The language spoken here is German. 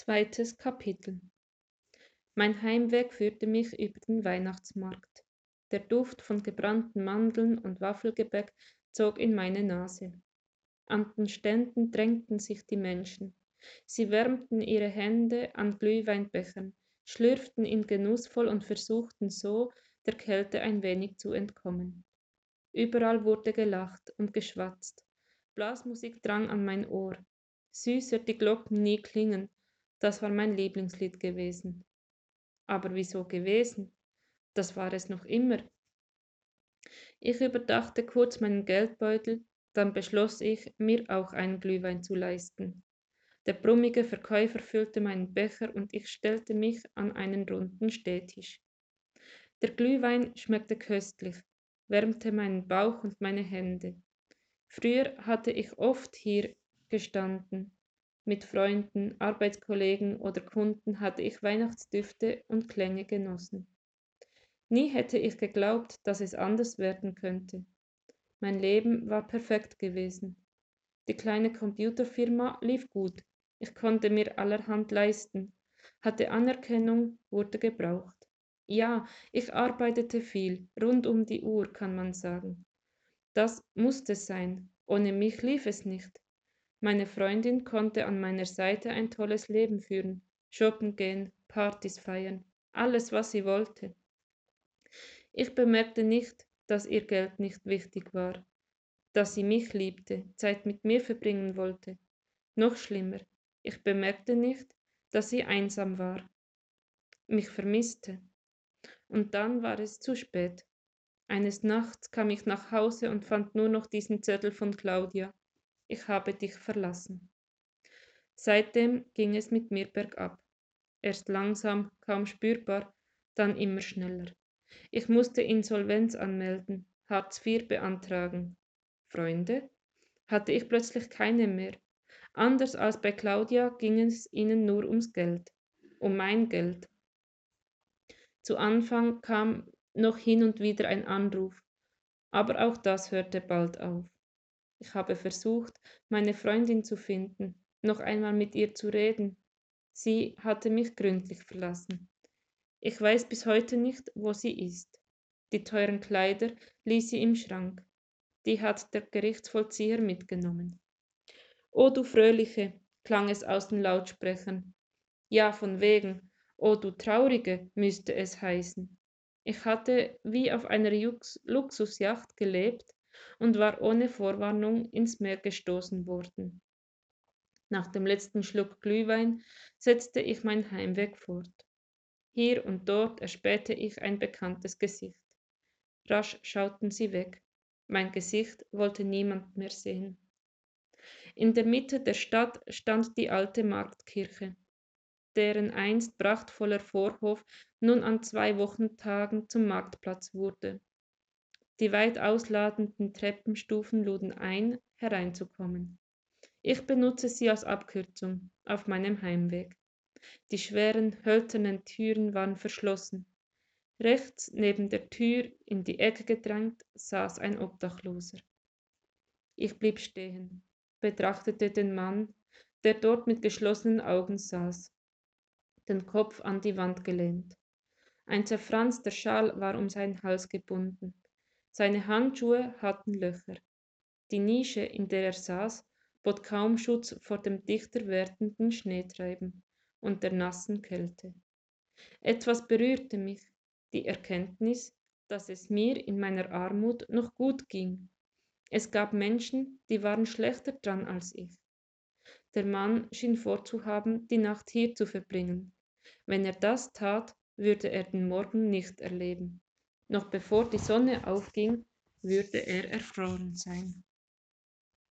Zweites Kapitel Mein Heimweg führte mich über den Weihnachtsmarkt. Der Duft von gebrannten Mandeln und Waffelgebäck zog in meine Nase. An den Ständen drängten sich die Menschen. Sie wärmten ihre Hände an Glühweinbechern, schlürften ihn genussvoll und versuchten so, der Kälte ein wenig zu entkommen. Überall wurde gelacht und geschwatzt. Blasmusik drang an mein Ohr. Süßer die Glocken nie klingen, das war mein Lieblingslied gewesen. Aber wieso gewesen? Das war es noch immer. Ich überdachte kurz meinen Geldbeutel, dann beschloss ich, mir auch einen Glühwein zu leisten. Der brummige Verkäufer füllte meinen Becher und ich stellte mich an einen runden Stehtisch. Der Glühwein schmeckte köstlich, wärmte meinen Bauch und meine Hände. Früher hatte ich oft hier gestanden, mit Freunden, Arbeitskollegen oder Kunden hatte ich Weihnachtsdüfte und Klänge genossen. Nie hätte ich geglaubt, dass es anders werden könnte. Mein Leben war perfekt gewesen. Die kleine Computerfirma lief gut. Ich konnte mir allerhand leisten, hatte Anerkennung, wurde gebraucht. Ja, ich arbeitete viel, rund um die Uhr, kann man sagen. Das musste sein, ohne mich lief es nicht. Meine Freundin konnte an meiner Seite ein tolles Leben führen, shoppen gehen, Partys feiern, alles, was sie wollte. Ich bemerkte nicht, dass ihr Geld nicht wichtig war, dass sie mich liebte, Zeit mit mir verbringen wollte. Noch schlimmer, ich bemerkte nicht, dass sie einsam war, mich vermisste. Und dann war es zu spät. Eines Nachts kam ich nach Hause und fand nur noch diesen Zettel von Claudia ich habe dich verlassen. Seitdem ging es mit mir bergab. Erst langsam, kaum spürbar, dann immer schneller. Ich musste Insolvenz anmelden, Hartz IV beantragen. Freunde? Hatte ich plötzlich keine mehr. Anders als bei Claudia ging es ihnen nur ums Geld, um mein Geld. Zu Anfang kam noch hin und wieder ein Anruf, aber auch das hörte bald auf. Ich habe versucht, meine Freundin zu finden, noch einmal mit ihr zu reden. Sie hatte mich gründlich verlassen. Ich weiß bis heute nicht, wo sie ist. Die teuren Kleider ließ sie im Schrank. Die hat der Gerichtsvollzieher mitgenommen. O du Fröhliche, klang es aus den Lautsprechern. Ja, von wegen. O du Traurige, müsste es heißen. Ich hatte wie auf einer Luxusjacht gelebt und war ohne Vorwarnung ins Meer gestoßen worden. Nach dem letzten Schluck Glühwein setzte ich mein Heimweg fort. Hier und dort erspähte ich ein bekanntes Gesicht. Rasch schauten sie weg. Mein Gesicht wollte niemand mehr sehen. In der Mitte der Stadt stand die alte Marktkirche, deren einst prachtvoller Vorhof nun an zwei Wochentagen zum Marktplatz wurde. Die weit ausladenden Treppenstufen luden ein, hereinzukommen. Ich benutze sie als Abkürzung auf meinem Heimweg. Die schweren hölzernen Türen waren verschlossen. Rechts neben der Tür, in die Ecke gedrängt, saß ein Obdachloser. Ich blieb stehen, betrachtete den Mann, der dort mit geschlossenen Augen saß, den Kopf an die Wand gelehnt. Ein zerfranster Schal war um seinen Hals gebunden. Seine Handschuhe hatten Löcher. Die Nische, in der er saß, bot kaum Schutz vor dem dichter werdenden Schneetreiben und der nassen Kälte. Etwas berührte mich, die Erkenntnis, dass es mir in meiner Armut noch gut ging. Es gab Menschen, die waren schlechter dran als ich. Der Mann schien vorzuhaben, die Nacht hier zu verbringen. Wenn er das tat, würde er den Morgen nicht erleben. Noch bevor die Sonne aufging, würde er erfroren sein.